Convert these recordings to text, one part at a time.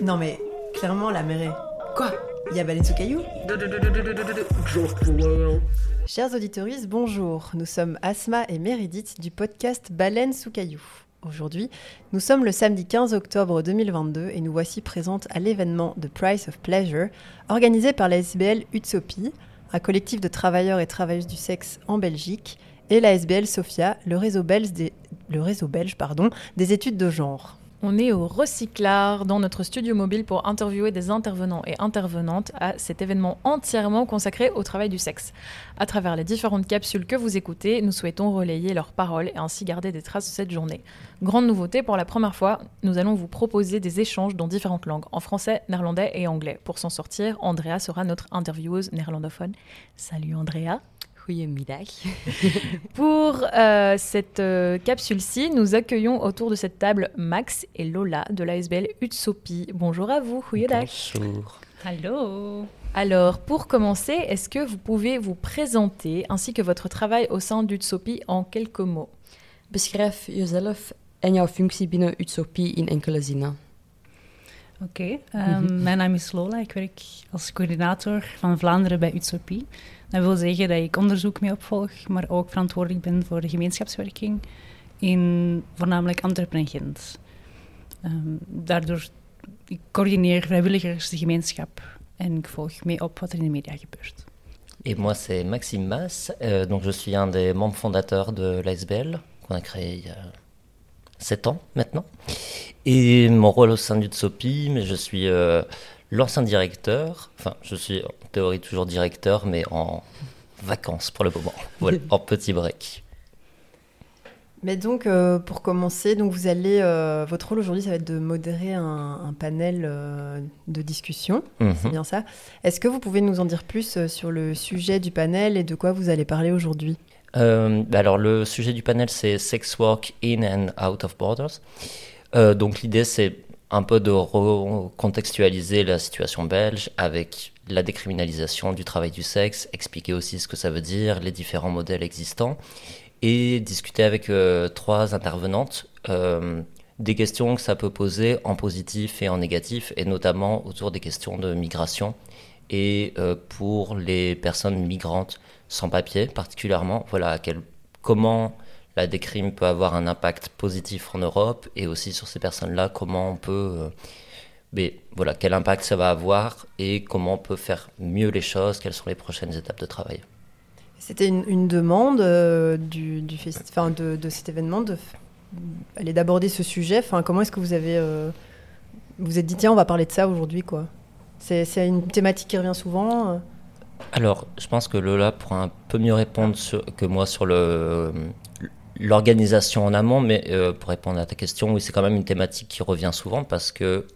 Non mais, clairement, la mer est... Quoi? Il y a baleine sous caillou? Chers auditeurs, bonjour. Nous sommes Asma et Meredith du podcast Baleine sous caillou. Aujourd'hui, nous sommes le samedi 15 octobre 2022 et nous voici présentes à l'événement The Price of Pleasure, organisé par la SBL Utopie, un collectif de travailleurs et travailleuses du sexe en Belgique, et la SBL Sophia, le réseau belge des, le réseau belge, pardon, des études de genre. On est au Recyclard, dans notre studio mobile, pour interviewer des intervenants et intervenantes à cet événement entièrement consacré au travail du sexe. À travers les différentes capsules que vous écoutez, nous souhaitons relayer leurs paroles et ainsi garder des traces de cette journée. Grande nouveauté, pour la première fois, nous allons vous proposer des échanges dans différentes langues, en français, néerlandais et anglais. Pour s'en sortir, Andrea sera notre intervieweuse néerlandophone. Salut Andrea Pour euh, cette euh, capsule-ci, nous accueillons autour de cette table Max et Lola de l'ASBL Utsopi. Bonjour à vous, Bonjour. Hallo. Alors, pour commencer, est-ce que vous pouvez vous présenter ainsi que votre travail au sein d'Utsopi en quelques mots? Beschrijf jezelf en jouw functie binnen Utsopi in enkele zinnen. Oké, ehm, mijn naam is Lola. Ik werk als coördinator van Vlaanderen bij Utopie. Dat wil zeggen dat ik onderzoek mee opvolg, maar ook verantwoordelijk ben voor de gemeenschapswerking in voornamelijk Antwerpen en Gent. Um, daardoor ik coördineer vrijwilligers de gemeenschap en ik volg mee op wat er in de media gebeurt. Et moi, c'est Maxime Mass. Euh, donc, je suis un des membres fondateurs de l'ASBL, qu'on a créé il y a 7 ans maintenant. Et mon rôle au sein du Tsopi, mais je suis euh, l'ancien directeur, enfin je suis en théorie toujours directeur, mais en vacances pour le moment, voilà, en petit break. Mais donc, euh, pour commencer, donc vous allez, euh, votre rôle aujourd'hui, ça va être de modérer un, panel euh, de discussion, mhm. c'est bien ça. Est-ce que vous pouvez nous en dire plus sur le sujet du panel et de quoi vous allez parler aujourd'hui? Bah Alors, le sujet du panel, c'est Sex Work in and Out of Borders. donc, l'idée, c'est un peu de recontextualiser la situation belge avec la décriminalisation du travail du sexe, expliquer aussi ce que ça veut dire, les différents modèles existants, et discuter avec euh, trois intervenantes euh, des questions que ça peut poser en positif et en négatif, et notamment autour des questions de migration et euh, pour les personnes migrantes sans papier particulièrement, voilà, comment la décrime peut avoir un impact positif en Europe et aussi sur ces personnes-là, comment on peut, euh, mais voilà, quel impact ça va avoir et comment on peut faire mieux les choses, quelles sont les prochaines étapes de travail. C'était une, demande euh, du, du de, cet événement de d'aborder ce sujet. Enfin, comment est-ce que vous avez vous êtes dit tiens on va parler de ça aujourd'hui quoi? C'est une thématique qui revient souvent. Alors, je pense que Lola pourra un peu mieux répondre que moi sur l'organisation en amont, mais euh, pour répondre à ta question, oui, c'est quand même une thématique qui revient souvent parce que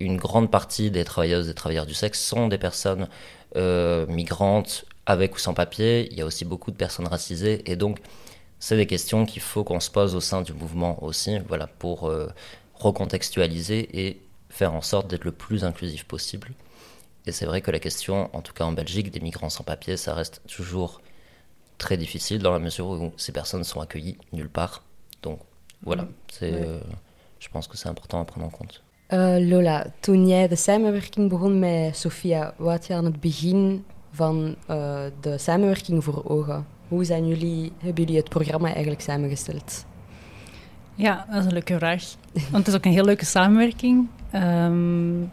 une grande partie des travailleuses et travailleurs du sexe sont des personnes euh, migrantes avec ou sans papier. Il y a aussi beaucoup de personnes racisées et donc c'est des questions qu'il faut qu'on se pose au sein du mouvement aussi, voilà, pour euh, recontextualiser et faire en sorte d'être le plus inclusif possible. Et c'est vrai que la question, en tout cas en Belgique, des migrants sans papier, ça reste toujours très difficile dans la mesure où ces personnes sont accueillies nulle part. Donc voilà, mm. c'est, euh, je pense que c'est important à prendre en compte. Uh, Lola, toen jij de samenwerking begon met Sofia, wat je aan het begin van uh, de samenwerking voor ogen? Hoe zijn jullie, hebben jullie het programma eigenlijk samengesteld? Ja, dat is een leuke vraag. Want het is ook een heel leuke samenwerking. Um,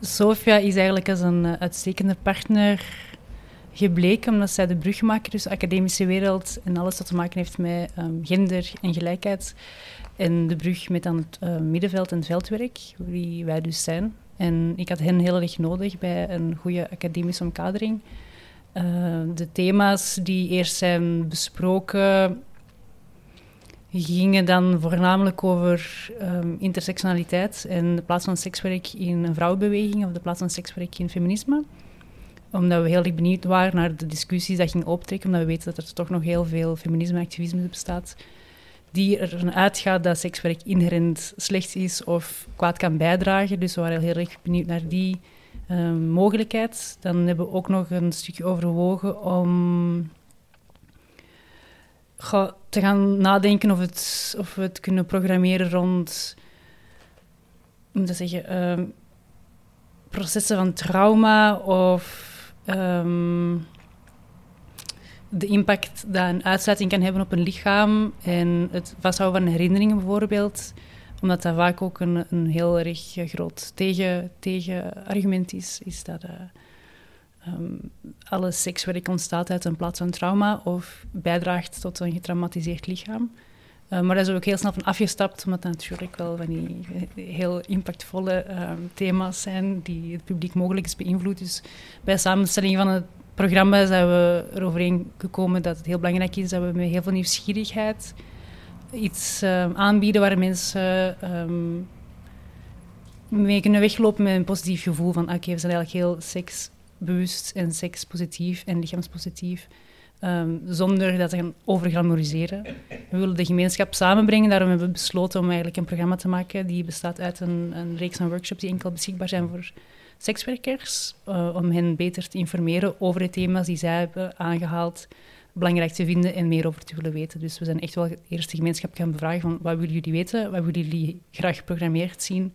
Sofia is eigenlijk als een uitstekende partner gebleken omdat zij de brug maken tussen de academische wereld en alles wat te maken heeft met ehm, gender en gelijkheid. En de brug met dan het uh, middenveld en het veldwerk, wie wij dus zijn. En ik had hen heel erg nodig bij een goede academische omkadering. Uh, de thema's die eerst zijn besproken gingen dan voornamelijk over um, intersectionaliteit en de plaats van sekswerk in een vrouwenbeweging of de plaats van sekswerk in feminisme omdat we heel erg benieuwd waren naar de discussies dat ging optrekken, omdat we weten dat er toch nog heel veel feminisme-activisme bestaat, die ervan uitgaat dat sekswerk inherent slecht is of kwaad kan bijdragen. Dus we waren heel erg benieuwd naar die ehm, mogelijkheid. Dan hebben we ook nog een stukje overwogen om te gaan nadenken of, het, of we het kunnen programmeren rond moet ik zeggen, ehm, processen van trauma of ehm, de impact dat een uitsluiting kan hebben op een lichaam en het vasthouden van herinneringen bijvoorbeeld, omdat dat vaak ook een, een heel erg groot tegen, tegenargument is, is dat uh, um, alle sekswerk ontstaat uit een plaats van trauma of bijdraagt tot een getraumatiseerd lichaam. Uh, maar daar is ook heel snel van afgestapt, omdat dat natuurlijk wel van die heel impactvolle uh, thema's zijn die het publiek mogelijk is beïnvloed. Dus bij samenstelling van het programma zijn we eroverheen gekomen dat het heel belangrijk is dat we met heel veel nieuwsgierigheid iets aanbieden waar mensen um, mee kunnen weglopen met een positief gevoel van oké, we zijn eigenlijk heel seksbewust en sekspositief en lichaamspositief. Um, zonder dat te gaan overglamoriseren. We willen de gemeenschap samenbrengen, daarom hebben we besloten om eigenlijk een programma te maken die bestaat uit een, een reeks van workshops die enkel beschikbaar zijn voor sekswerkers, uh, om hen beter te informeren over de thema's die zij hebben aangehaald, belangrijk te vinden en meer over te willen weten. Dus we zijn echt wel de eerste gemeenschap gaan bevragen van wat willen jullie weten, wat willen jullie graag geprogrammeerd zien.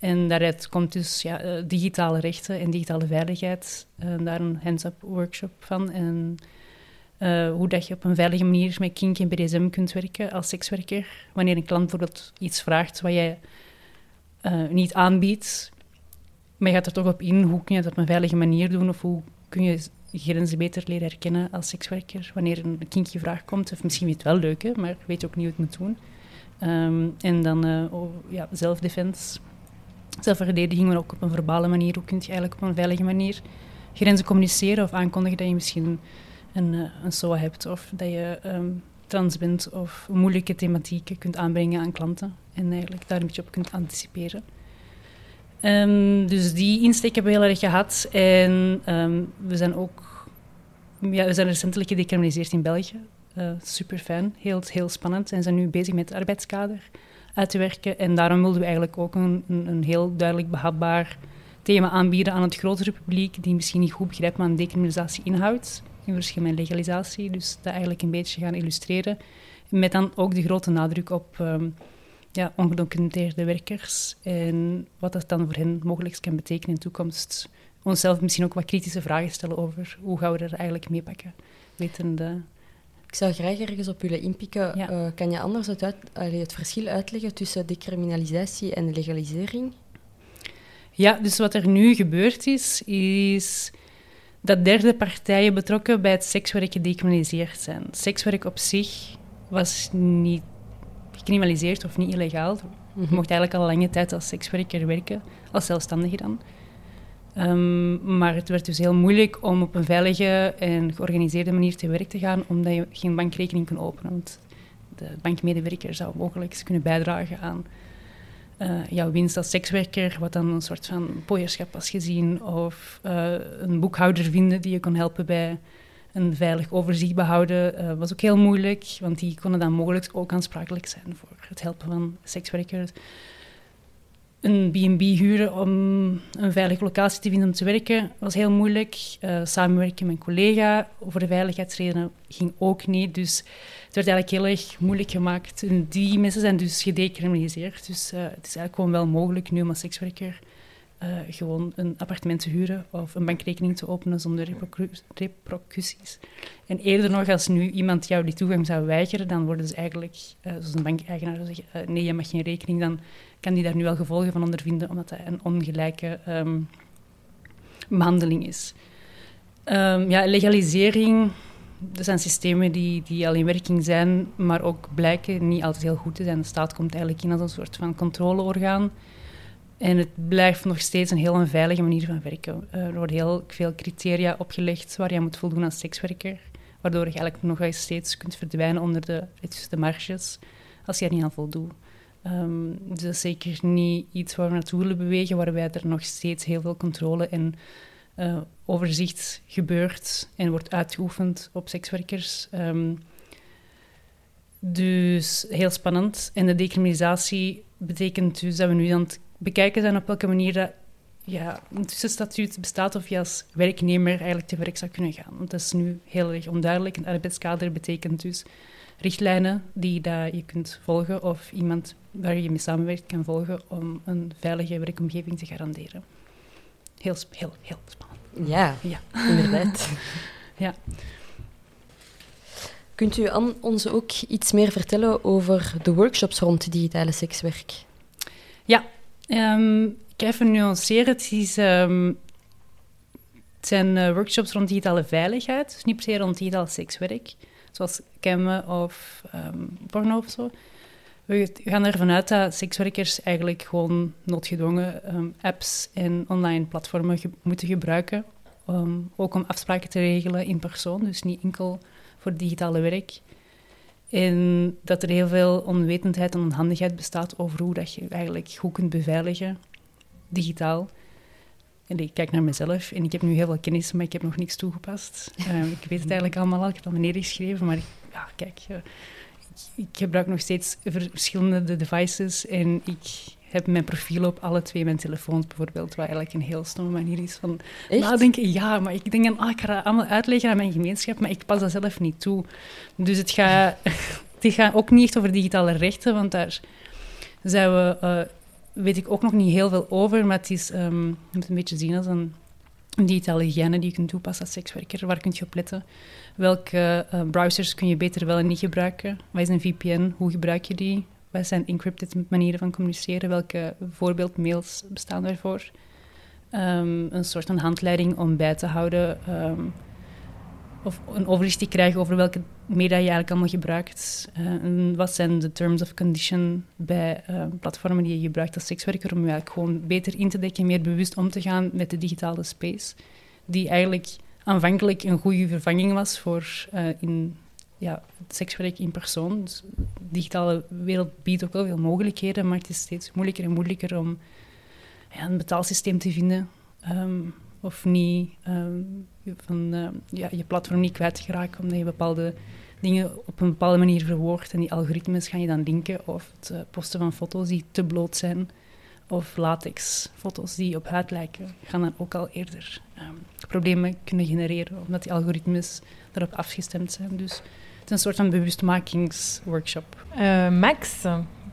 En daaruit komt dus uh, digitale rechten en digitale veiligheid, uh, daar een hands-up workshop van. En uh, hoe dat je op een veilige manier met kink en BDSM kunt werken als sekswerker. Wanneer een klant bijvoorbeeld iets vraagt wat jij niet aanbiedt, maar je gaat er toch op in, hoe kun je dat op een veilige manier doen of hoe kun je grenzen beter leren herkennen als sekswerker wanneer een kinkje vraag komt. Of misschien weet het wel leuk, hè, maar weet ook niet hoe het moet doen. Um, en dan ja, zelfdefense, zelfverdediging, maar ook op een verbale manier. Hoe kun je eigenlijk op een veilige manier grenzen communiceren of aankondigen dat je misschien een, uh, een SOA hebt of dat je um, trans bent of moeilijke thematieken kunt aanbrengen aan klanten en eigenlijk daar een beetje op kunt anticiperen. Um, dus die insteek hebben we heel erg gehad en um, we zijn ook ja, we zijn recentelijk gedecriminaliseerd in België. Uh, super fijn, heel, heel spannend en zijn nu bezig met het arbeidskader uit te werken en daarom wilden we eigenlijk ook een, een, heel duidelijk behapbaar thema aanbieden aan het grotere publiek die misschien niet goed begrijpt wat een decriminalisatie inhoudt in verschil met legalisatie. Dus dat eigenlijk een beetje gaan illustreren. Met dan ook de grote nadruk op um, ja, ongedocumenteerde werkers en wat dat dan voor hen mogelijk kan betekenen in de toekomst. Onszelf misschien ook wat kritische vragen stellen over hoe gaan we er eigenlijk mee pakken. Wetende... Ik zou graag ergens op willen inpikken. Ja. Uh, kan je anders het, uit, allee, het verschil uitleggen tussen decriminalisatie en legalisering? Ja, dus wat er nu gebeurd is, is dat derde partijen betrokken bij het sekswerk gedecriminaliseerd zijn. Sekswerk op zich was niet gecriminaliseerd of niet illegaal. Je mhm. mocht eigenlijk al lange tijd als sekswerker werken, als zelfstandige dan. Um, maar het werd dus heel moeilijk om op een veilige en georganiseerde manier te werk te gaan, omdat je geen bankrekening kon openen. Want de bankmedewerker zou mogelijk kunnen bijdragen aan uh, jouw winst als sekswerker, wat dan een soort van pooierschap was gezien, of uh, een boekhouder vinden die je kon helpen bij een veilig overzicht behouden, uh, was ook heel moeilijk, want die konden dan mogelijk ook aansprakelijk zijn voor het helpen van sekswerkers. Een B&B huren om een veilige locatie te vinden om te werken was heel moeilijk. samenwerken met een collega over de veiligheidsredenen ging ook niet, dus het werd eigenlijk heel erg moeilijk gemaakt. En die mensen zijn dus gedecriminaliseerd. Dus uh, het is eigenlijk gewoon wel mogelijk nu om als sekswerker uh, gewoon een appartement te huren of een bankrekening te openen zonder repercussies. En eerder nog, als nu iemand jou die toegang zou weigeren, dan worden ze eigenlijk, uh, zoals een bankeigenaar zou zeggen, nee, je mag geen rekening, dan kan die daar nu wel gevolgen van ondervinden, omdat dat een ongelijke um, behandeling is. Um, ja, legalisering er zijn systemen die, die al in werking zijn, maar ook blijken niet altijd heel goed te zijn. De staat komt eigenlijk in als een soort van controleorgaan. En het blijft nog steeds een heel een veilige manier van werken. Er worden heel veel criteria opgelegd waar je moet voldoen als sekswerker. Waardoor je eigenlijk nog steeds kunt verdwijnen onder de, de marges als je er niet aan voldoet. Um, dus dat is zeker niet iets waar we naartoe willen bewegen, waarbij er nog steeds heel veel controle en uh, overzicht gebeurt en wordt uitgeoefend op sekswerkers. Um, dus heel spannend. En de decriminalisatie betekent dus dat we nu aan het bekijken zijn op welke manier dat, ja, een tussenstatuut bestaat of je als werknemer eigenlijk te werk zou kunnen gaan. Want dat is nu heel erg onduidelijk. Een arbeidskader betekent dus richtlijnen die dat je kunt volgen of iemand waar je mee samenwerkt kan volgen om een veilige werkomgeving te garanderen. Heel, heel, heel spannend. Ja, Ja. inderdaad. Ja. Kunt u aan ons ook iets meer vertellen over de workshops rond digitale sekswerk? Ehm, ik even nuanceren. Het, ehm, zijn eh, workshops rond digitale veiligheid, dus niet per se rond digitaal sekswerk, zoals cammen of ehm, porno of zo. We gaan ervan uit dat sekswerkers eigenlijk gewoon noodgedwongen apps en online platformen moeten gebruiken, um, ook om afspraken te regelen in persoon, dus niet enkel voor digitale werk. En dat er heel veel onwetendheid en onhandigheid bestaat over hoe dat je eigenlijk goed kunt beveiligen, digitaal. En ik kijk naar mezelf en ik heb nu heel veel kennis, maar ik heb nog niks toegepast. Eh, ik weet het eigenlijk allemaal al, ik heb het al neergeschreven, maar ik, ja, kijk, eh, ik, ik gebruik nog steeds ver- verschillende devices en ik heb mijn profiel op alle twee mijn telefoons bijvoorbeeld, wat eigenlijk een heel stomme manier is van Echt? nadenken. Ja, maar ik denk ah, ik ga dat allemaal uitleggen aan mijn gemeenschap, maar ik pas dat zelf niet toe. Dus het gaat, het gaat ook niet echt over digitale rechten, want daar zijn we, eh, weet ik ook nog niet heel veel over, maar het is, ehm, je moet het een beetje zien als een, een digitale hygiëne die je kunt toepassen als sekswerker. Waar kun je op letten? Welke eh, browsers kun je beter wel en niet gebruiken? Wat is een VPN? Hoe gebruik je die? Wat zijn encrypted manieren van communiceren? Welke voorbeeldmails bestaan daarvoor? Ehm, een soort van handleiding om bij te houden ehm, of een overzicht te krijgen over welke media je eigenlijk allemaal gebruikt. Eh, en wat zijn de terms of condition bij eh, platformen die je gebruikt als sekswerker om je eigenlijk gewoon beter in te dekken, meer bewust om te gaan met de digitale space, die eigenlijk aanvankelijk een goede vervanging was voor eh, in, ja, het sekswerk in persoon. Dus de digitale wereld biedt ook wel veel mogelijkheden, maar het is steeds moeilijker en moeilijker om ja, een betaalsysteem te vinden. ehm, of niet ehm, van, ehm, ja, je platform niet kwijt te geraken, omdat je bepaalde dingen op een bepaalde manier verwoordt. En die algoritmes gaan je dan linken. Of het eh, posten van foto's die te bloot zijn. Of latexfoto's die op huid lijken, gaan dan ook al eerder problemen kunnen genereren, omdat die algoritmes daarop afgestemd zijn. Dus een soort van bewustmakingsworkshop. Euh, Max,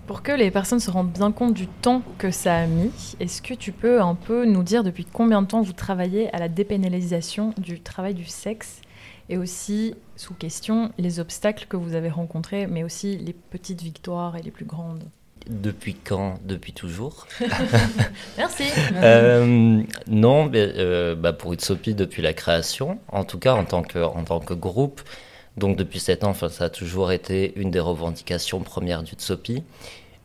pour que les personnes se rendent bien compte du temps que ça a mis, est-ce que tu peux un peu nous dire depuis combien de temps vous travaillez à la dépénalisation du travail du sexe et aussi, sous question, les obstacles que vous avez rencontrés, mais aussi les petites victoires et les plus grandes? Depuis quand? Depuis toujours? Merci Euh, non, mais, euh, bah, pour Utsopi depuis la création, en tout cas en tant que, en tant que groupe. Donc depuis 7 ans, ça a toujours été une des revendications premières d'Utsopi.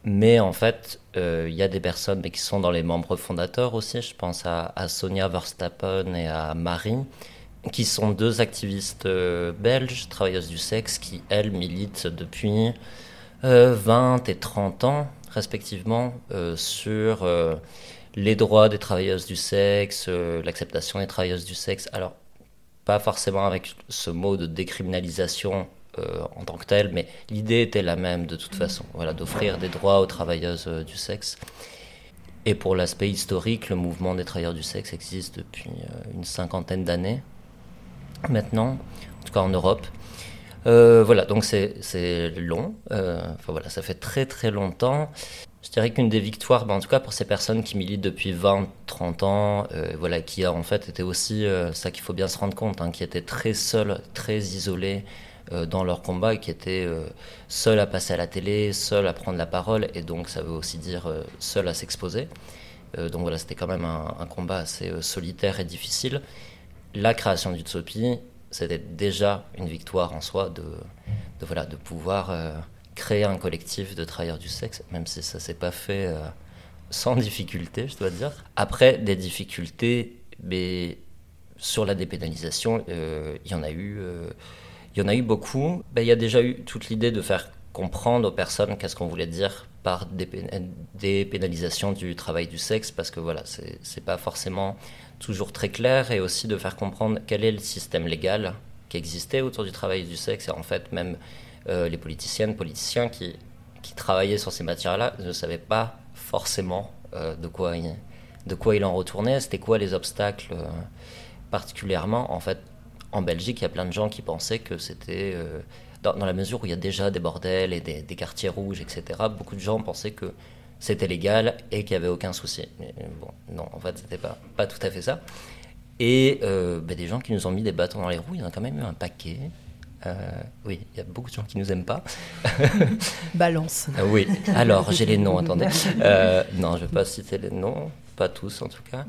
Mais en fait, euh, il y a des personnes mais qui sont dans les membres fondateurs aussi. Je pense à, Sonia Verstappen et à Marie, qui sont deux activistes euh, belges, travailleuses du sexe, qui, elles, militent depuis euh, 20 et 30 ans, respectivement, euh, sur les droits des travailleuses du sexe, l'acceptation des travailleuses du sexe. Alors, pas forcément avec ce mot de décriminalisation euh, en tant que tel, mais l'idée était la même de toute façon, voilà, d'offrir des droits aux travailleuses euh, du sexe. Et pour l'aspect historique, le mouvement des travailleurs du sexe existe depuis euh, une cinquantaine d'années maintenant, en tout cas en Europe. Voilà, donc c'est long. Enfin voilà, ça fait très très longtemps. Je dirais qu'une des victoires, ben, en tout cas pour ces personnes qui militent depuis 20, 30 ans, euh, voilà, qui a en fait été aussi, euh, ça qu'il faut bien se rendre compte, hein, qui étaient très seuls, très isolés euh, dans leur combat, qui étaient euh, seuls à passer à la télé, seuls à prendre la parole, et donc ça veut aussi dire seuls à s'exposer. Donc voilà, c'était quand même un, combat assez solitaire et difficile. La création d'Utopie, c'était déjà une victoire en soi de, de, voilà, de pouvoir créer un collectif de travailleurs du sexe, même si ça s'est pas fait euh, sans difficulté, je dois dire. Après, des difficultés, mais sur la dépénalisation, euh, il y en a eu, euh, il y en a eu beaucoup. Ben, il y a déjà eu toute l'idée de faire comprendre aux personnes qu'est-ce qu'on voulait dire par dépé- dépénalisation du travail du sexe, parce que voilà, c'est pas forcément toujours très clair, et aussi de faire comprendre quel est le système légal qui existait autour du travail du sexe, et en fait même euh, les politiciennes, politiciens qui, travaillaient sur ces matières-là ne savaient pas forcément euh, de, quoi il, de quoi il en retournait, c'était quoi les obstacles euh, particulièrement. En fait, en Belgique, il y a plein de gens qui pensaient que c'était dans, la mesure où il y a déjà des bordels et des, quartiers rouges, etc. Beaucoup de gens pensaient que c'était légal et qu'il n'y avait aucun souci. Mais bon, non, en fait, c'était pas, pas tout à fait ça. Et ben, des gens qui nous ont mis des bâtons dans les roues, il y en a quand même eu un paquet. Euh, oui, il y a beaucoup de gens qui nous aiment pas. Balance. Euh, oui, alors j'ai les noms, attendez. Euh, non, je ne vais pas citer les noms, pas tous en tout cas.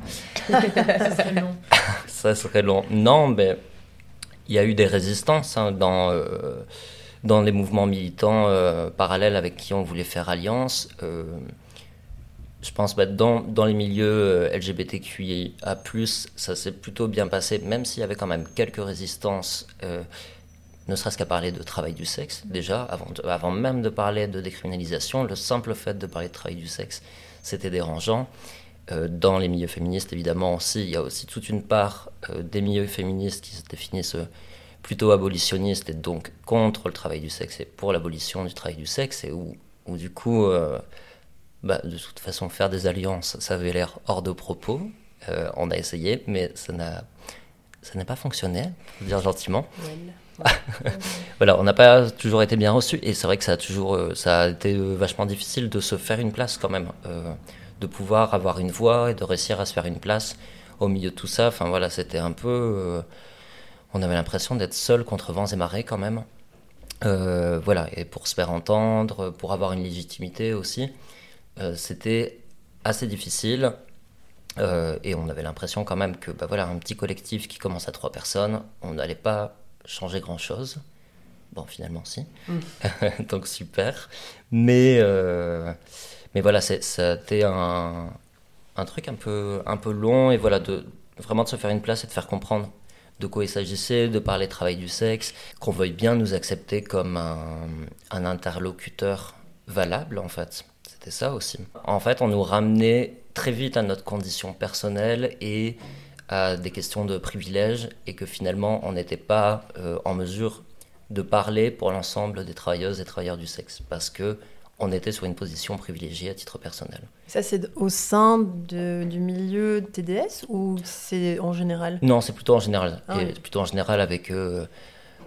Ça serait long. Ça serait long. Non, mais il y a eu des résistances hein, dans, dans les mouvements militants parallèles avec qui on voulait faire alliance. je pense que bah, dans, dans les milieux LGBTQIA, ça s'est plutôt bien passé, même s'il y avait quand même quelques résistances ne serait-ce qu'à parler de travail du sexe, déjà, avant, même de parler de décriminalisation, le simple fait de parler de travail du sexe, c'était dérangeant. Euh, dans les milieux féministes, évidemment, aussi, il y a aussi toute une part euh, des milieux féministes qui se définissent euh, plutôt abolitionnistes et donc contre le travail du sexe et pour l'abolition du travail du sexe, et où, du coup, bah, de toute façon, faire des alliances, ça avait l'air hors de propos. on a essayé, mais ça n'a ça n'a pas fonctionné, pour dire gentiment. Voilà, on n'a pas toujours été bien reçu et c'est vrai que ça a toujours, euh, ça a été euh, vachement difficile de se faire une place quand même, euh, de pouvoir avoir une voix et de réussir à se faire une place au milieu de tout ça. Enfin voilà, c'était un peu, on avait l'impression d'être seul contre vents et marées quand même. voilà, et pour se faire entendre, pour avoir une légitimité aussi, c'était assez difficile. et on avait l'impression quand même que bah voilà, un petit collectif qui commence à trois personnes, on n'allait pas changer grand-chose. Bon, finalement, si. Mm. Donc, super. Mais, euh, mais voilà, c'était un, un truc un peu, un peu long. Et voilà, de, vraiment de se faire une place et de faire comprendre de quoi il s'agissait, de parler travail du sexe, qu'on veuille bien nous accepter comme un, un interlocuteur valable, en fait. C'était ça aussi. En fait, on nous ramenait très vite à notre condition personnelle et à des questions de privilèges et que finalement on n'était pas euh, en mesure de parler pour l'ensemble des travailleuses et travailleurs du sexe parce que on était sur une position privilégiée à titre personnel. Ça, c'est au sein de, du milieu TDS ou c'est en général? Non, c'est plutôt en général. Ah et plutôt en général avec, euh,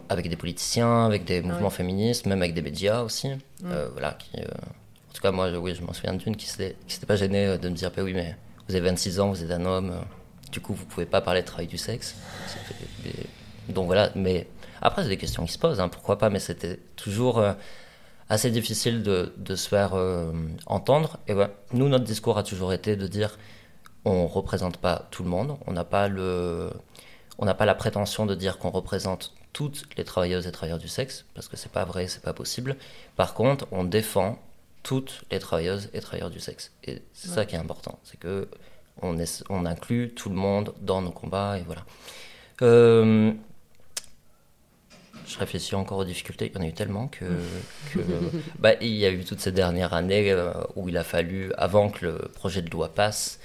avec des politiciens, avec des ah mouvements féministes, même avec des médias aussi. Euh, voilà, qui, en tout cas, moi, oui, je m'en souviens d'une qui ne s'était pas gênée de me dire bah oui, mais vous avez 26 ans, vous êtes un homme du coup, vous pouvez pas parler de travail du sexe. Donc voilà, mais après, c'est des questions qui se posent, hein, pourquoi pas, mais c'était toujours euh, assez difficile de, de se faire euh, entendre. Et ouais, nous, notre discours a toujours été de dire on représente pas tout le monde, on n'a pas, le, on n'a pas la prétention de dire qu'on représente toutes les travailleuses et travailleurs du sexe, parce que c'est pas vrai, c'est pas possible. Par contre, on défend toutes les travailleuses et travailleurs du sexe. Et c'est ça qui est important, c'est que on, on, inclut tout le monde dans nos combats et voilà. Euh, je réfléchis encore aux difficultés. Il y en a eu tellement que, bah, il y a eu toutes ces dernières années euh, où il a fallu, avant que le projet de loi passe,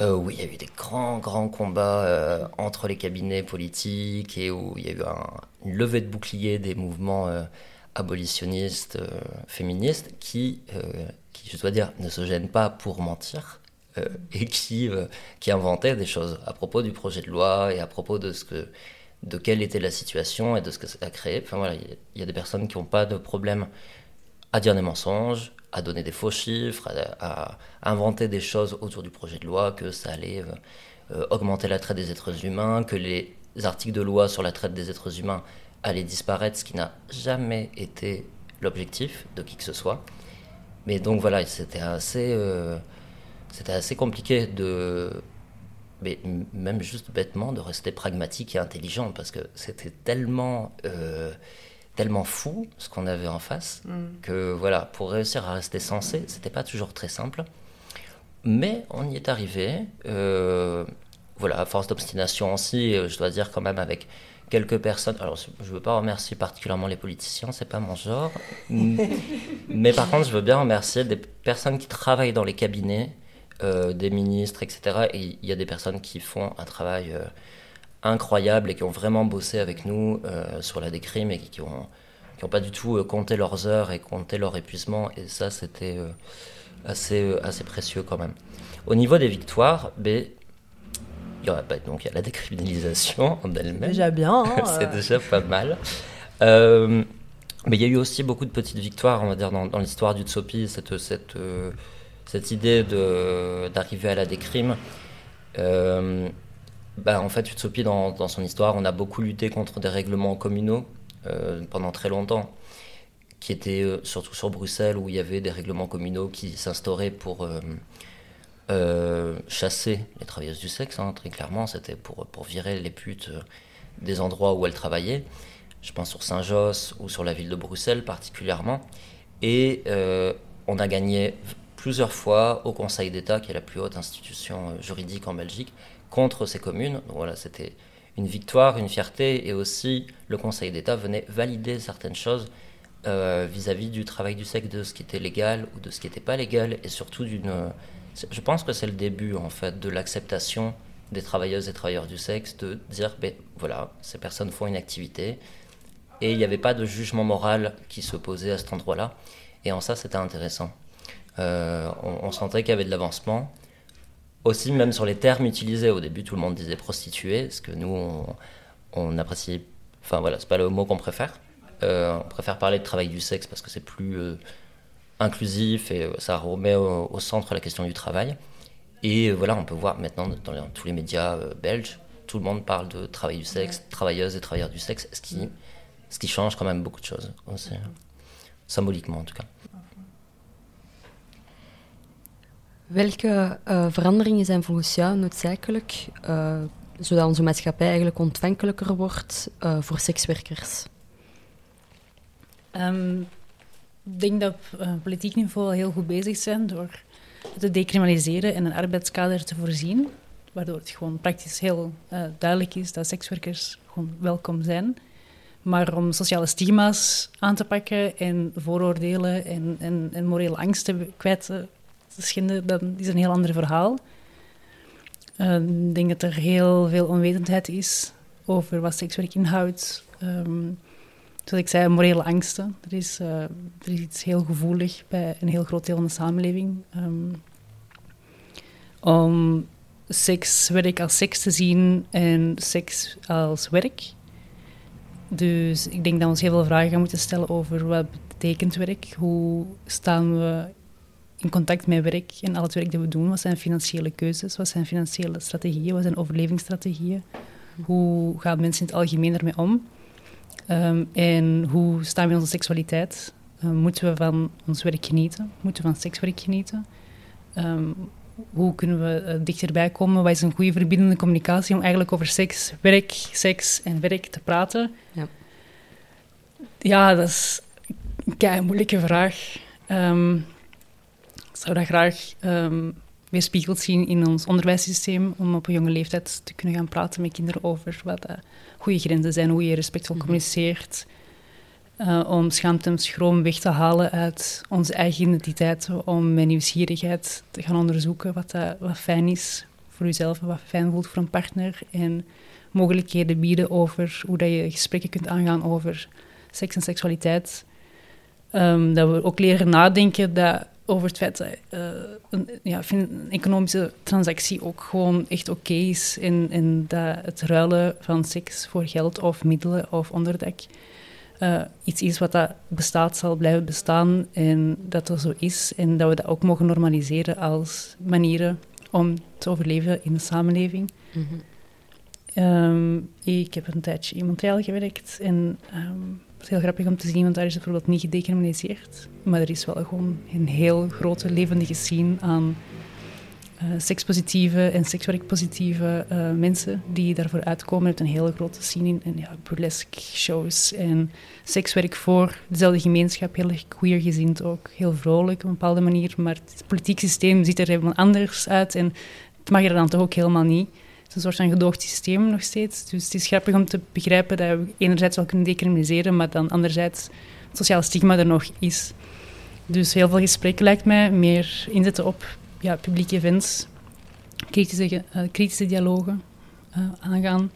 euh, où il y a eu des grands, grands combats entre les cabinets politiques et où il y a eu une levée de bouclier des mouvements abolitionnistes, féministes, qui, qui, je dois dire, ne se gênent pas pour mentir. Euh, et qui, euh, inventait des choses à propos du projet de loi et à propos de ce que de quelle était la situation et de ce que ça a créé. Enfin voilà, il y, a des personnes qui n'ont pas de problème à dire des mensonges, à donner des faux chiffres, à, inventer des choses autour du projet de loi, que ça allait euh, augmenter la traite des êtres humains, que les articles de loi sur la traite des êtres humains allaient disparaître, ce qui n'a jamais été l'objectif de qui que ce soit. Mais donc voilà, c'était assez c'était assez compliqué de. Mais même juste bêtement de rester pragmatique et intelligent parce que c'était tellement. Euh, tellement fou ce qu'on avait en face mm. que voilà pour réussir à rester sensé c'était pas toujours très simple mais on y est arrivé euh, voilà à force d'obstination aussi je dois dire quand même avec quelques personnes alors je veux pas remercier particulièrement les politiciens c'est pas mon genre mais par contre je veux bien remercier des personnes qui travaillent dans les cabinets euh, des ministres, etc. Et il y a des personnes qui font un travail euh, incroyable et qui ont vraiment bossé avec nous euh, sur la décrime et qui n'ont qui ont pas du tout compté leurs heures et compté leur épuisement. Et ça, c'était assez, assez précieux quand même. Au niveau des victoires, ben, il y, a, donc, il y a la décriminalisation en elle-même. Déjà bien. Hein, C'est déjà pas mal. Euh, mais il y a eu aussi beaucoup de petites victoires, on va dire, dans, dans l'histoire d'Utopie, cette, cette, euh, cette idée d'arriver à la décrime. Euh, bah, en fait, Utopie, dans, dans, son histoire, on a beaucoup lutté contre des règlements communaux euh, pendant très longtemps, qui étaient euh, surtout sur Bruxelles, où il y avait des règlements communaux qui s'instauraient pour euh, chasser les travailleuses du sexe, hein, très clairement, c'était pour, pour virer les putes des endroits où elles travaillaient je pense sur Saint-Josse ou sur la ville de Bruxelles particulièrement. Et on a gagné plusieurs fois au Conseil d'État, qui est la plus haute institution euh, juridique en Belgique, contre ces communes. Donc voilà, c'était une victoire, une fierté, et aussi le Conseil d'État venait valider certaines choses euh, vis-à-vis du travail du sexe, de ce qui était légal ou de ce qui n'était pas légal, et surtout d'une... Je pense que c'est le début, en fait, de l'acceptation des travailleuses et travailleurs du sexe, de dire, ben voilà, ces personnes font une activité, et il n'y avait pas de jugement moral qui se posait à cet endroit-là. Et en ça, c'était intéressant. Euh, on, on, sentait qu'il y avait de l'avancement. Aussi, même sur les termes utilisés. Au début, tout le monde disait prostituée, ce que nous, on, on apprécie. Enfin voilà, c'est pas le mot qu'on préfère. Euh, on préfère parler de travail du sexe parce que c'est plus euh, inclusif et ça remet au, au, centre la question du travail. Et voilà, on peut voir maintenant dans, les, dans tous les médias belges, tout le monde parle de travail du sexe, travailleuses et travailleurs du sexe, ce qui ce qui change quand même beaucoup de choses, aussi, symboliquement en tout cas. Welke uh, veranderingen zijn volgens jou noodzakelijk, uh, zodat onze maatschappij eigenlijk ontvankelijker wordt uh, voor sekswerkers? Um, ik denk dat we op politiek niveau heel goed bezig zijn door te decriminaliseren en een arbeidskader te voorzien, waardoor het gewoon praktisch heel duidelijk is dat sekswerkers gewoon welkom zijn. Maar om sociale stigma's aan te pakken en vooroordelen en, en, en morele angsten kwijt dat is een heel ander verhaal. Uh, ik denk dat er heel veel onwetendheid is over wat sekswerk inhoudt. Um, zoals ik zei, morele angsten. Er is, uh, er is iets heel gevoelig bij een heel groot deel van de samenleving. Um, om sekswerk als seks te zien en seks als werk. Dus ik denk dat we ons heel veel vragen gaan moeten stellen over wat betekent werk, hoe staan we in contact met werk en al het werk dat we doen, wat zijn financiële keuzes, wat zijn financiële strategieën, wat zijn overlevingsstrategieën, hoe gaan mensen in het algemeen ermee om um, en hoe staan we in onze seksualiteit. Um, moeten we van ons werk genieten? Moeten we van sekswerk genieten? Um, hoe kunnen we uh, dichterbij komen? Wat is een goede verbindende communicatie om eigenlijk over seks, werk, seks en werk te praten? Ja, ja dat is een moeilijke vraag. Um, ik zou dat graag um, weerspiegeld zien in ons onderwijssysteem om op een jonge leeftijd te kunnen gaan praten met kinderen over wat uh, goede grenzen zijn, hoe je respectvol mm -hmm. communiceert. Uh, om schaamte en schroom weg te halen uit onze eigen identiteit, om met nieuwsgierigheid te gaan onderzoeken wat, dat, wat fijn is voor jezelf en wat fijn voelt voor een partner. En mogelijkheden bieden over hoe dat je gesprekken kunt aangaan over seks en seksualiteit. Um, dat we ook leren nadenken dat, over het feit dat uh, een, ja, een economische transactie ook gewoon echt oké okay is. En, en dat het ruilen van seks voor geld of middelen of onderdak uh, iets is wat dat bestaat, zal blijven bestaan en dat dat zo is. En dat we dat ook mogen normaliseren als manieren om te overleven in de samenleving. Mm -hmm. um, ik heb een tijdje in Montreal gewerkt en um, het is heel grappig om te zien, want daar is bijvoorbeeld niet gedecriminaliseerd. Maar er is wel gewoon een heel grote levendige scene aan uh, sekspositieve en sekswerkpositieve uh, mensen die daarvoor uitkomen. Het een hele grote scene in ja, burlesque shows en sekswerk voor dezelfde gemeenschap. Heel queer gezind ook, heel vrolijk op een bepaalde manier. Maar het politiek systeem ziet er helemaal anders uit en het mag er dan toch ook helemaal niet. Het is een soort van gedoogd systeem nog steeds. Dus het is grappig om te begrijpen dat we enerzijds wel kunnen decriminaliseren, maar dan anderzijds het sociale stigma er nog is. Dus heel veel gesprekken lijkt mij meer inzetten op ja, publieke events, kritische, uh, kritische dialogen uh, aangaan,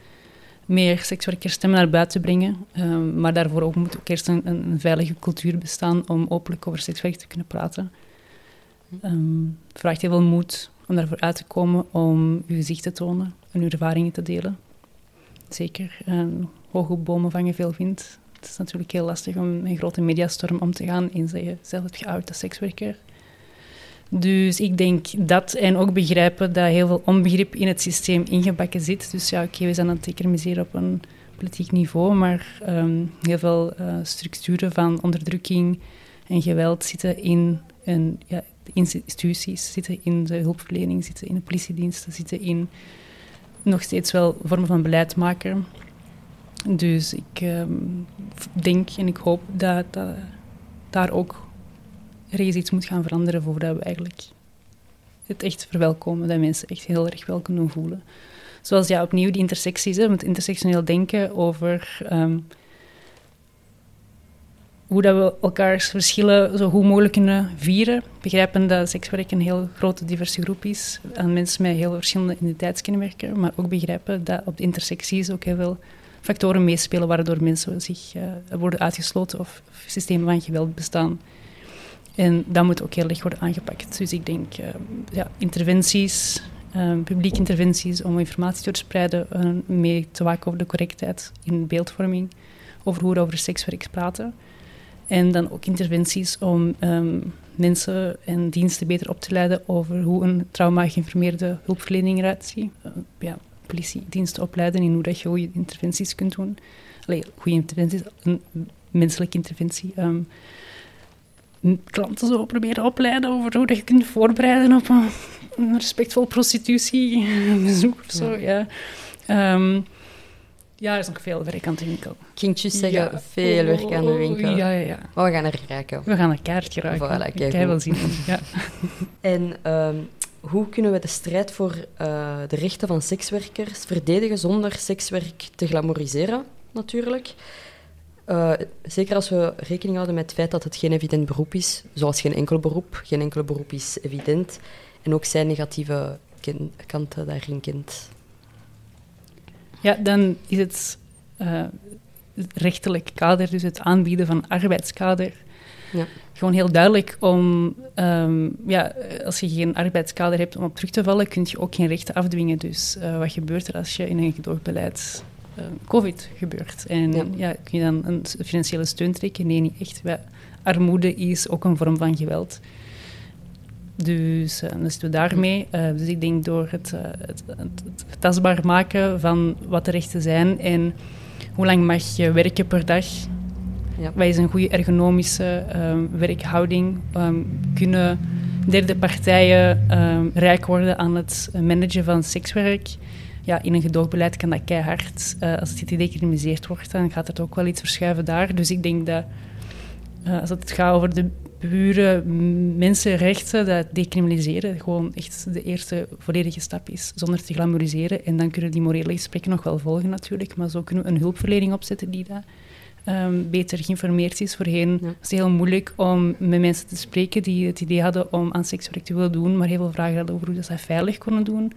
meer sekswerkers stemmen naar buiten brengen. Uh, maar daarvoor ook moet ook eerst een, een, veilige cultuur bestaan om openlijk over sekswerk te kunnen praten. Um, het vraagt heel veel moed om daarvoor uit te komen, om uw gezicht te tonen en uw ervaringen te delen. Zeker, hoge bomen vangen veel wind. Het is natuurlijk heel lastig om een grote mediastorm om te gaan en zeggen, zelf het geout als sekswerker. Dus ik denk dat en ook begrijpen dat heel veel onbegrip in het systeem ingebakken zit. Dus ja, oké, we zijn aan het economiseren op een politiek niveau, maar ehm, heel veel uh, structuren van onderdrukking en geweld zitten in een, ja, instituties, zitten in de hulpverlening, zitten in de politiediensten, zitten in nog steeds wel vormen van beleid maken. Dus ik ehm, denk en ik hoop dat, daar ook ergens iets moet gaan veranderen voordat we eigenlijk het echt verwelkomen, dat mensen echt heel erg wel kunnen voelen. Zoals ja, opnieuw die intersecties, hè, met intersectioneel denken over ehm, hoe dat we elkaars verschillen zo goed mogelijk kunnen vieren. Begrijpen dat sekswerk een heel grote diverse groep is aan mensen met heel verschillende identiteitskenmerken, maar ook begrijpen dat op de intersecties ook heel veel factoren meespelen waardoor mensen zich uh, worden uitgesloten of, systemen van geweld bestaan. En dat moet ook heel erg worden aangepakt. Dus ik denk uh, ja, interventies, uh, publieke interventies om informatie te verspreiden, mee te waken over de correctheid in beeldvorming, over hoe we over sekswerk praten. En dan ook interventies om um, mensen en diensten beter op te leiden over hoe een trauma-geïnformeerde hulpverlening eruit ziet. Uh, ja, politiediensten opleiden in hoe dat je goede interventies kunt doen. Allee, goede interventies, een menselijke interventie. Um, klanten zo proberen opleiden over hoe dat je kunt voorbereiden op een, een respectvol prostitutiebezoek of zo. Ja. Ja. Um, ja, er is nog veel werk aan de winkel. Juist zeggen, ja. veel werk aan de winkel. Ja, ja, ja. Maar we gaan er raken. We gaan een kaartje raken. Voilà, kijk wel zien. Ja. en um, hoe kunnen we de strijd voor uh, de rechten van sekswerkers verdedigen zonder sekswerk te glamoriseren, natuurlijk? Uh, zeker als we rekening houden met het feit dat het geen evident beroep is, zoals geen enkel beroep. Geen enkel beroep is evident. En ook zijn negatieve kanten daarin kent. Ja, dan is het uh, rechtelijk kader, dus het aanbieden van arbeidskader, ja. gewoon heel duidelijk om, um, ja, als je geen arbeidskader hebt om op terug te vallen, kun je ook geen rechten afdwingen. Dus uh, wat gebeurt er als je in een gedoogbeleid uh, COVID gebeurt? En ja. ja. kun je dan een financiële steun trekken? Nee, niet echt. Ja, armoede is ook een vorm van geweld. Dus uh, dan zitten we daarmee. Uh, dus ik denk door het, uh, het, het, het, tastbaar maken van wat de rechten zijn en hoe lang mag je werken per dag. Ja. Wat is een goede ergonomische um, werkhouding? Um, kunnen derde partijen um, rijk worden aan het managen van sekswerk? Ja, in een gedoogbeleid kan dat keihard. als het gedecriminaliseerd wordt, dan gaat het ook wel iets verschuiven daar. Dus ik denk dat als het gaat over de pure mensenrechten, dat decriminaliseren gewoon echt de eerste volledige stap is, zonder te glamoriseren. En dan kunnen die morele gesprekken nog wel volgen natuurlijk, maar zo kunnen we een hulpverlening opzetten die dat um, beter geïnformeerd is. Voorheen ja. was het heel moeilijk om met mensen te spreken die het idee hadden om aan sekswerk te willen doen, maar heel veel vragen hadden over hoe dat ze veilig konden doen.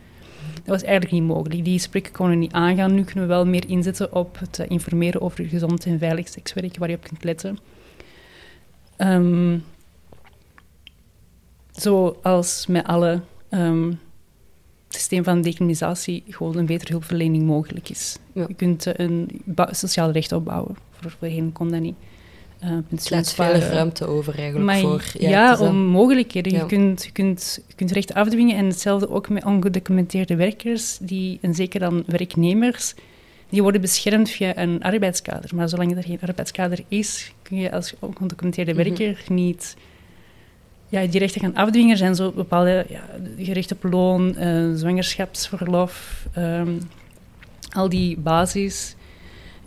Dat was eigenlijk niet mogelijk. Die gesprekken konden niet aangaan. Nu kunnen we wel meer inzetten op het informeren over gezond en veilig sekswerk, waar je op kunt letten. Um, zoals met alle um, systeem van decriminalisatie gewoon een betere hulpverlening mogelijk is. Ja. Je kunt een sociaal recht opbouwen. Voorheen kon dat niet. Uh, laat veel ruimte over eigenlijk maar, voor... Ja, ja om mogelijkheden. Ja. Je, kunt, je, kunt, je kunt rechten afdwingen en hetzelfde ook met ongedocumenteerde werkers, die, en zeker dan werknemers, die worden beschermd via een arbeidskader. Maar zolang er geen arbeidskader is, kun je als ongedocumenteerde mm -hmm. werker niet ja, die rechten gaan afdwingen. Er zijn zo bepaalde ja, op loon, uh, zwangerschapsverlof, um, al die basis.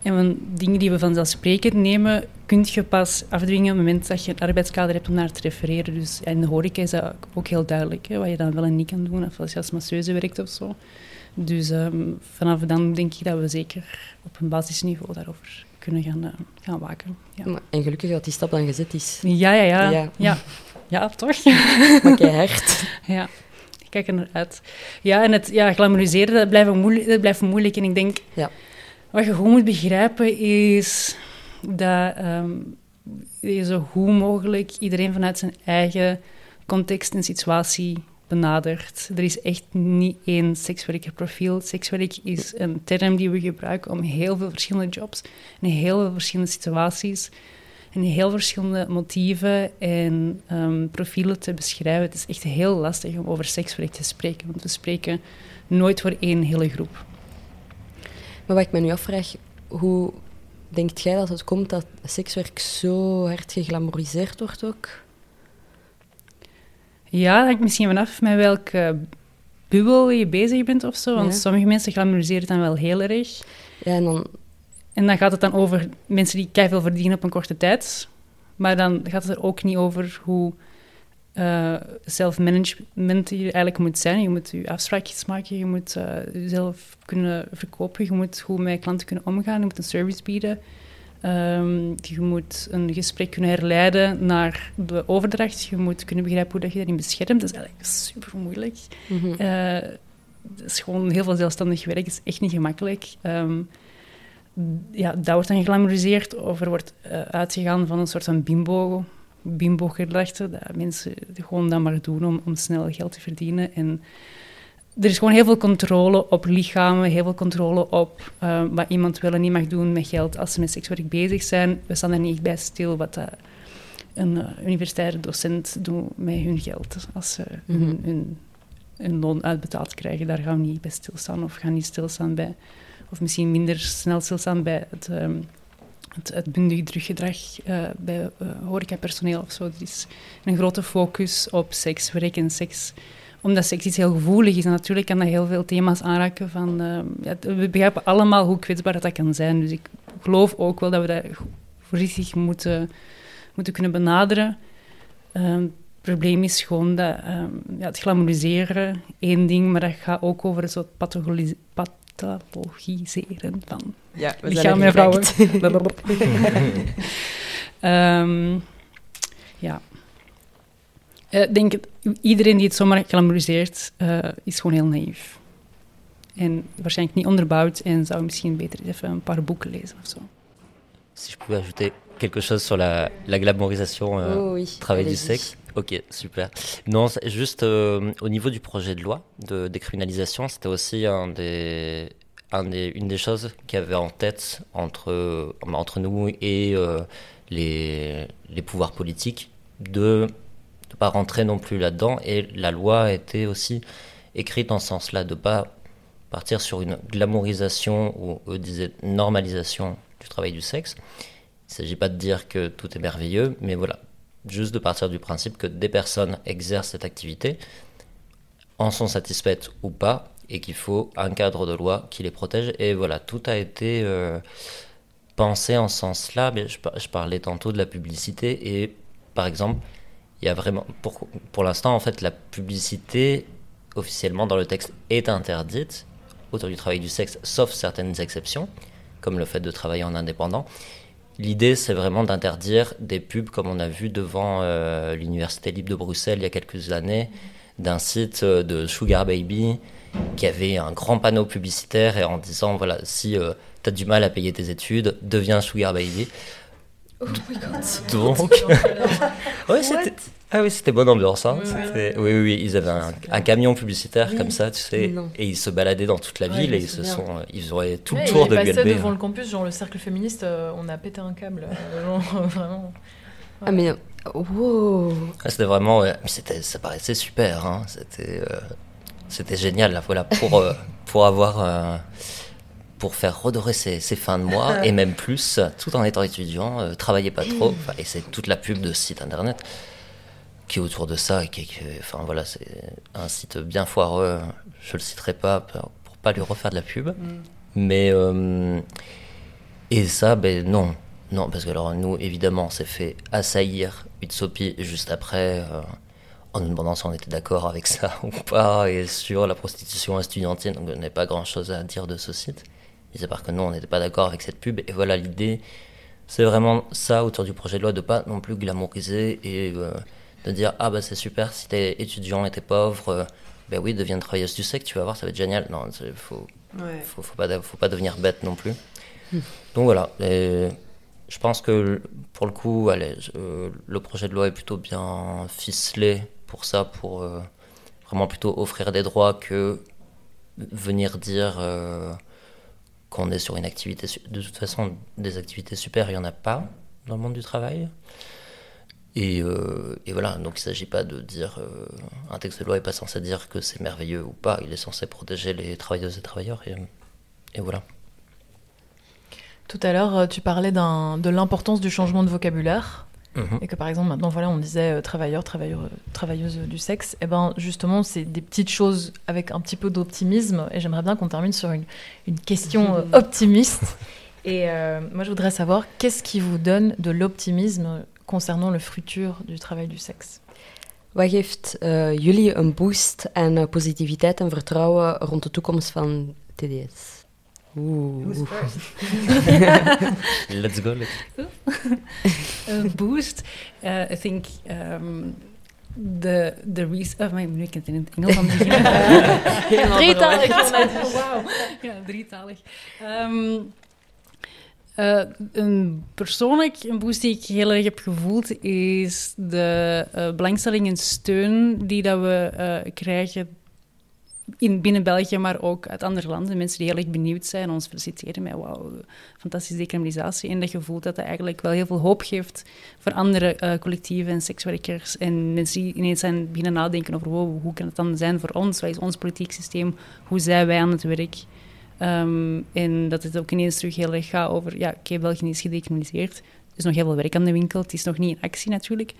En van dingen die we vanzelfsprekend nemen, kun je pas afdwingen op het moment dat je een arbeidskader hebt om naar te refereren. Dus ja, in de horeca is dat ook heel duidelijk, hè, wat je dan wel en niet kan doen, of als je als masseuse werkt of zo. Dus um, vanaf dan denk ik dat we zeker op een basisniveau daarover kunnen gaan, uh, gaan waken. Ja. En gelukkig dat die stap dan gezet is. Ja, ja, ja. ja. ja. Ja, toch? Maar keihard. ja, ik kijk er naar uit. Ja, en het ja, glamoriseren, dat blijft, moeilijk, dat blijft moeilijk. En ik denk, ja. wat je gewoon moet begrijpen is dat um, je zo goed mogelijk iedereen vanuit zijn eigen context en situatie benaderd. Er is echt niet één sekswerkerprofiel. Sekswerk is een term die we gebruiken om heel veel verschillende jobs en heel veel verschillende situaties en heel verschillende motieven en um, profielen te beschrijven. Het is echt heel lastig om over sekswerk te spreken, want we spreken nooit voor één hele groep. Maar wat ik me nu afvraag, hoe denkt jij dat het komt dat sekswerk zo hard geglamoriseerd wordt ook? Ja, dat hangt misschien vanaf met welke bubbel je bezig bent of zo. Want sommige mensen glamoriseren het dan wel heel erg. Ja, en dan... En dan gaat het dan over mensen die veel verdienen op een korte tijd. Maar dan gaat het er ook niet over hoe uh, zelfmanagement je eigenlijk moet zijn. Je moet je afspraakjes maken, je moet uh, jezelf kunnen verkopen, je moet goed met klanten kunnen omgaan, je moet een service bieden. Um, je moet een gesprek kunnen herleiden naar de overdracht. Je moet kunnen begrijpen hoe dat je daarin beschermt. Dat is eigenlijk super moeilijk. Mm -hmm. uh, het is gewoon heel veel zelfstandig werk. Het is echt niet gemakkelijk. Um, ja, dat wordt dan geglamoriseerd of er wordt uh, uitgegaan van een soort van bimbo bimbo-gedachte, dat mensen gewoon dat maar doen om, om snel geld te verdienen. En er is gewoon heel veel controle op lichamen, heel veel controle op uh, wat iemand wel en niet mag doen met geld als ze met sekswerk bezig zijn. We staan er niet bij stil wat uh, een uh, universitaire docent doet met hun geld. Als ze mm -hmm. hun, hun, hun, loon uitbetaald krijgen, daar gaan we niet bij stilstaan of gaan niet stilstaan bij, of misschien minder snel stilstaan bij het... Um, het uitbundig druggedrag bij horecapersoneel of zo. Er is een grote focus op seks, werk en seks. Omdat seks iets heel gevoelig is. En natuurlijk kan dat heel veel thema's aanraken van... Uh, ja, we begrijpen allemaal hoe kwetsbaar dat, dat kan zijn. Dus ik geloof ook wel dat we dat voorzichtig moeten, moeten kunnen benaderen. het probleem is gewoon dat ja, het glamoriseren, één ding, maar dat gaat ook over een soort pathologie pathologiseren van ja, we lichaam en vrouwen. um. Ik denk, iedereen die het zomaar glamoriseert, uh, is gewoon heel naïef. En waarschijnlijk niet onderbouwd en zou misschien beter even een paar boeken lezen of zo. Si je pouvais ajouter quelque chose sur la, la glamorisation, euh, oh oui, travail du sexe. Ok, super. Non, juste euh, au niveau du projet de loi de décriminalisation, c'était aussi un des, un des, une des choses qu'il y avait en tête entre, entre nous et euh, les, les pouvoirs politiques de rentrer non plus là-dedans. Et la loi a été aussi écrite dans ce sens-là, de pas partir sur une glamourisation ou eux normalisation du travail du sexe. Il ne s'agit pas de dire que tout est merveilleux, mais voilà, juste de partir du principe que des personnes exercent cette activité, en sont satisfaites ou pas, et qu'il faut un cadre de loi qui les protège. Et voilà, tout a été euh, pensé en sens-là. Je, parlais tantôt de la publicité, et par exemple, il y a vraiment, pour, pour l'instant, en fait, la publicité officiellement dans le texte est interdite autour du travail du sexe, sauf certaines exceptions, comme le fait de travailler en indépendant. L'idée, c'est vraiment d'interdire des pubs comme on a vu devant euh, l'Université libre de Bruxelles il y a quelques années, d'un site euh, de Sugar Baby qui avait un grand panneau publicitaire et en disant voilà, si euh, tu as du mal à payer tes études, deviens Sugar Baby. Oh my god. Donc, ouais, c'était. Ah oui, c'était bonne ambiance. Hein. Oui, oui, oui, oui, ils avaient un, un camion publicitaire oui. comme ça, tu sais, non. et ils se baladaient dans toute la ville ouais, et ils se sont, ils auraient tout le tour de l'ULB. Ils devant le campus, genre le cercle féministe, euh, on a pété un câble, euh, genre, vraiment. Ah mais wow. C'était vraiment, ouais, c'était, ça paraissait super. Hein. C'était, euh, c'était génial là, voilà, pour euh, pour avoir pour faire redorer ses, ses, fins de mois et même plus, tout en étant étudiant, euh, travailler pas trop. Et c'est toute la pub de ce site internet qui est autour de ça. Et qui, qui, enfin voilà, c'est un site bien foireux. Je le citerai pas pour, pas lui refaire de la pub. Mm. Mais euh, et ça, ben non, non, parce que alors nous évidemment, on s'est fait assaillir Utsopi juste après. Euh, en nous demandant si on était d'accord avec ça ou pas, et sur la prostitution estudiantine, donc n'y a pas grand chose à dire de ce site. Mis à part que nous, on n'était pas d'accord avec cette pub. Et voilà, l'idée, c'est vraiment ça autour du projet de loi, de pas non plus glamouriser et euh, de dire Ah, bah c'est super, si t'es étudiant et t'es pauvre, euh, ben oui, deviens travailleuse du sexe, tu vas voir, ça va être génial. Non, il faut, ouais. faut, faut, pas, faut pas devenir bête non plus. Mmh. Donc voilà, et je pense que pour le coup, allez, je, le projet de loi est plutôt bien ficelé pour ça, pour euh, vraiment plutôt offrir des droits que venir dire euh, qu'on est sur une activité. De toute façon, des activités super, il n'y en a pas dans le monde du travail. Et, euh, voilà, donc il ne s'agit pas de dire euh, un texte de loi n'est pas censé dire que c'est merveilleux ou pas, il est censé protéger les travailleuses et travailleurs. Et, et voilà. Tout à l'heure, tu parlais de l'importance du changement de vocabulaire. Mhm. Et que par exemple, maintenant, voilà, on disait euh, travailleurs, travailleur, euh, travailleuses du sexe. Et eh ben justement, c'est des petites choses avec un petit peu d'optimisme. Et j'aimerais bien qu'on termine sur une, une question euh, optimiste. Et moi, je voudrais savoir, qu'est-ce qui vous donne de l'optimisme concernant le futur du travail du sexe? Wat geeft uh, jullie een boost aan uh, positiviteit en vertrouwen rond de toekomst van TDS? Ooh. Who's first? let's go. Let's uh, boost. Uh, I think um, the the reason. Oh, maar nu kan het in het Engels aan beginnen. uh, drietalig. Wauw. Ja, drietalig. Um, uh, een persoonlijk een boost die ik heel erg heb gevoeld is de uh, belangstelling en steun die dat we uh, krijgen in, binnen België, maar ook uit andere landen. Mensen die heel erg benieuwd zijn, ons feliciteren met wauw, fantastische decriminalisatie. En dat je voelt dat dat eigenlijk wel heel veel hoop geeft voor andere uh, collectieven en sekswerkers. En mensen die ineens zijn beginnen nadenken over wow, hoe kan het dan zijn voor ons? Wat is ons politiek systeem? Hoe zijn wij aan het werk? Um, en dat het ook ineens terug heel erg gaat over, ja, oké, okay, België is gedecriminaliseerd. Er is nog heel veel werk aan de winkel. Het is nog niet in actie natuurlijk.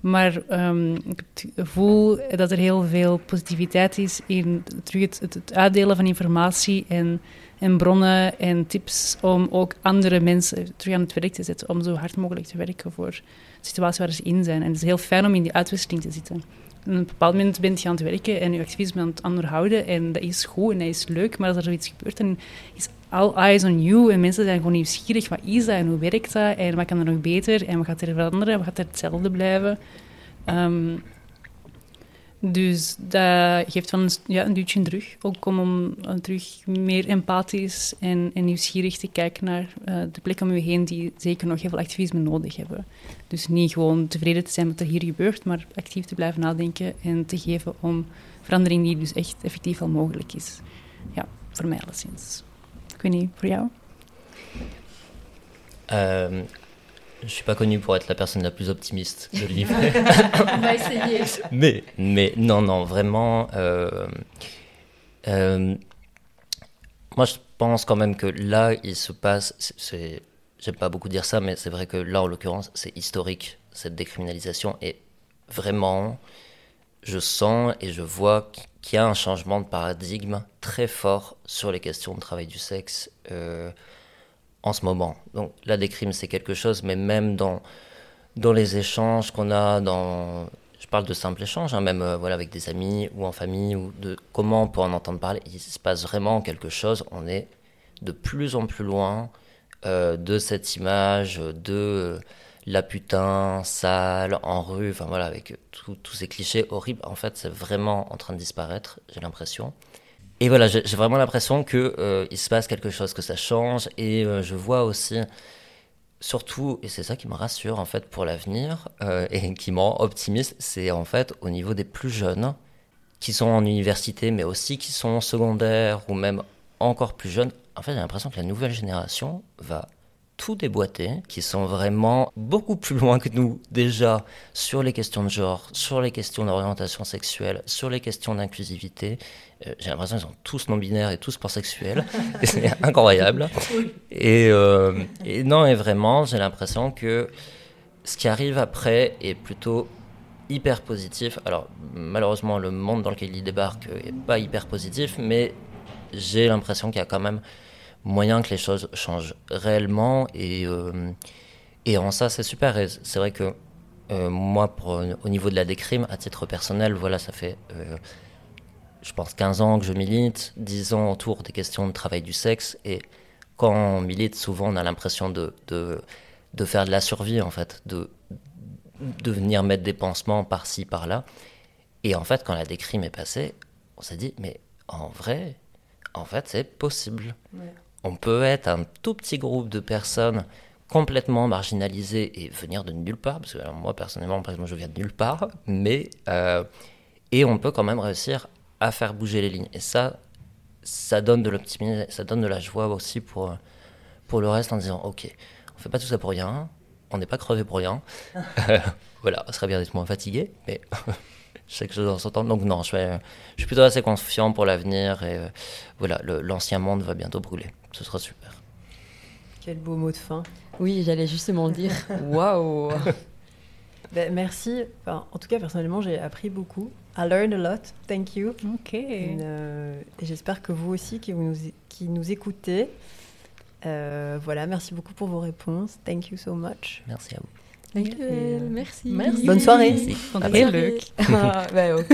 Maar um, ik voel dat er heel veel positiviteit is in terug het, het, uitdelen van informatie en, en, bronnen en tips om ook andere mensen terug aan het werk te zetten, om zo hard mogelijk te werken voor de situatie waar ze in zijn. En het is heel fijn om in die uitwisseling te zitten. Op een bepaald moment bent je aan het werken en je activisme aan het onderhouden en dat is goed en dat is leuk, maar als er zoiets gebeurt, dan is all eyes on you en mensen zijn gewoon nieuwsgierig. Wat is dat en hoe werkt dat en wat kan er nog beter en wat gaat er veranderen en wat gaat er hetzelfde blijven. Um, dus dat geeft van een, ja, een duwtje terug. Ook om, om terug meer empathisch en, en nieuwsgierig te kijken naar uh, de plekken om je heen die zeker nog heel veel activisme nodig hebben. Dus niet gewoon tevreden te zijn met wat er hier gebeurt, maar actief te blijven nadenken en te geven om verandering die dus echt effectief al mogelijk is. Ja, voor mij alleszins. Niet, voor jou? Um, Je suis pas connu pour être la personne la plus optimiste de l'univers. On va essayer. Mais, mais non, non, vraiment. Euh, euh, moi, je pense quand même que là, il se passe. C'est, j'aime pas beaucoup dire ça, mais c'est vrai que là, en l'occurrence, c'est historique cette décriminalisation et vraiment, je sens et je vois qu'il y a un changement de paradigme très fort sur les questions de travail du sexe. Euh, en ce moment. Donc la décrime, c'est quelque chose, mais même dans, dans les échanges qu'on a, dans, je parle de simples échanges, hein, même euh, voilà, avec des amis ou en famille, ou de comment on peut en entendre parler, il se passe vraiment quelque chose, on est de plus en plus loin euh, de cette image de la putain, sale, en rue, enfin voilà, avec tous ces clichés horribles. En fait, c'est vraiment en train de disparaître, j'ai l'impression. Et voilà, j'ai vraiment l'impression que euh, il se passe quelque chose, que ça change, et euh, je vois aussi, surtout, et c'est ça qui me rassure en fait pour l'avenir euh, et qui me rend optimiste, c'est en fait au niveau des plus jeunes qui sont en université, mais aussi qui sont en secondaire ou même encore plus jeunes. En fait, j'ai l'impression que la nouvelle génération va tout déboîter, qui sont vraiment beaucoup plus loin que nous déjà sur les questions de genre, sur les questions d'orientation sexuelle, sur les questions d'inclusivité. Euh, j'ai l'impression qu'ils sont tous non-binaires et tous pansexuels. c'est incroyable. Et, euh, et, non, et vraiment, j'ai l'impression que ce qui arrive après est plutôt hyper positif. Alors, malheureusement, le monde dans lequel il débarque n'est pas hyper positif, mais j'ai l'impression qu'il y a quand même moyen que les choses changent réellement. Et, euh, et en ça, c'est super. C'est vrai que euh, moi, pour, au niveau de la décrime, à titre personnel, voilà, ça fait, euh, je pense, 15 ans que je milite, 10 ans autour des questions de travail du sexe. Et quand on milite, souvent, on a l'impression de, de, de, faire de la survie, en fait, de, de venir mettre des pansements par-ci, par-là. Et en fait, quand la décrime est passée, on s'est dit, mais en vrai, en fait, c'est possible on peut être un tout petit groupe de personnes complètement marginalisées et venir de nulle part, parce que moi personnellement, par je viens de nulle part, mais euh, et on peut quand même réussir à faire bouger les lignes. Et ça, ça donne de l'optimisme, ça donne de la joie aussi pour, pour le reste en disant, ok, on fait pas tout ça pour rien, on n'est pas crevé pour rien. voilà, ce serait bien d'être moins fatigué, mais chaque chose en son temps. Donc non, je suis, plutôt assez confiant pour l'avenir et euh, voilà, l'ancien monde va bientôt brûler. Ce sera super. Quel beau mot de fin. Oui, j'allais justement dire waouh. Ben, merci. Enfin, en tout cas, personnellement, j'ai appris beaucoup. I learned a lot. Thank you. Ok. Euh, et j'espère que vous aussi qui nous, qui nous écoutez. euh, voilà, merci beaucoup pour vos réponses. Thank you so much. Merci à vous. Dankjewel, merci. Merci. Bonne soirée. Merci. Ah, wij ook.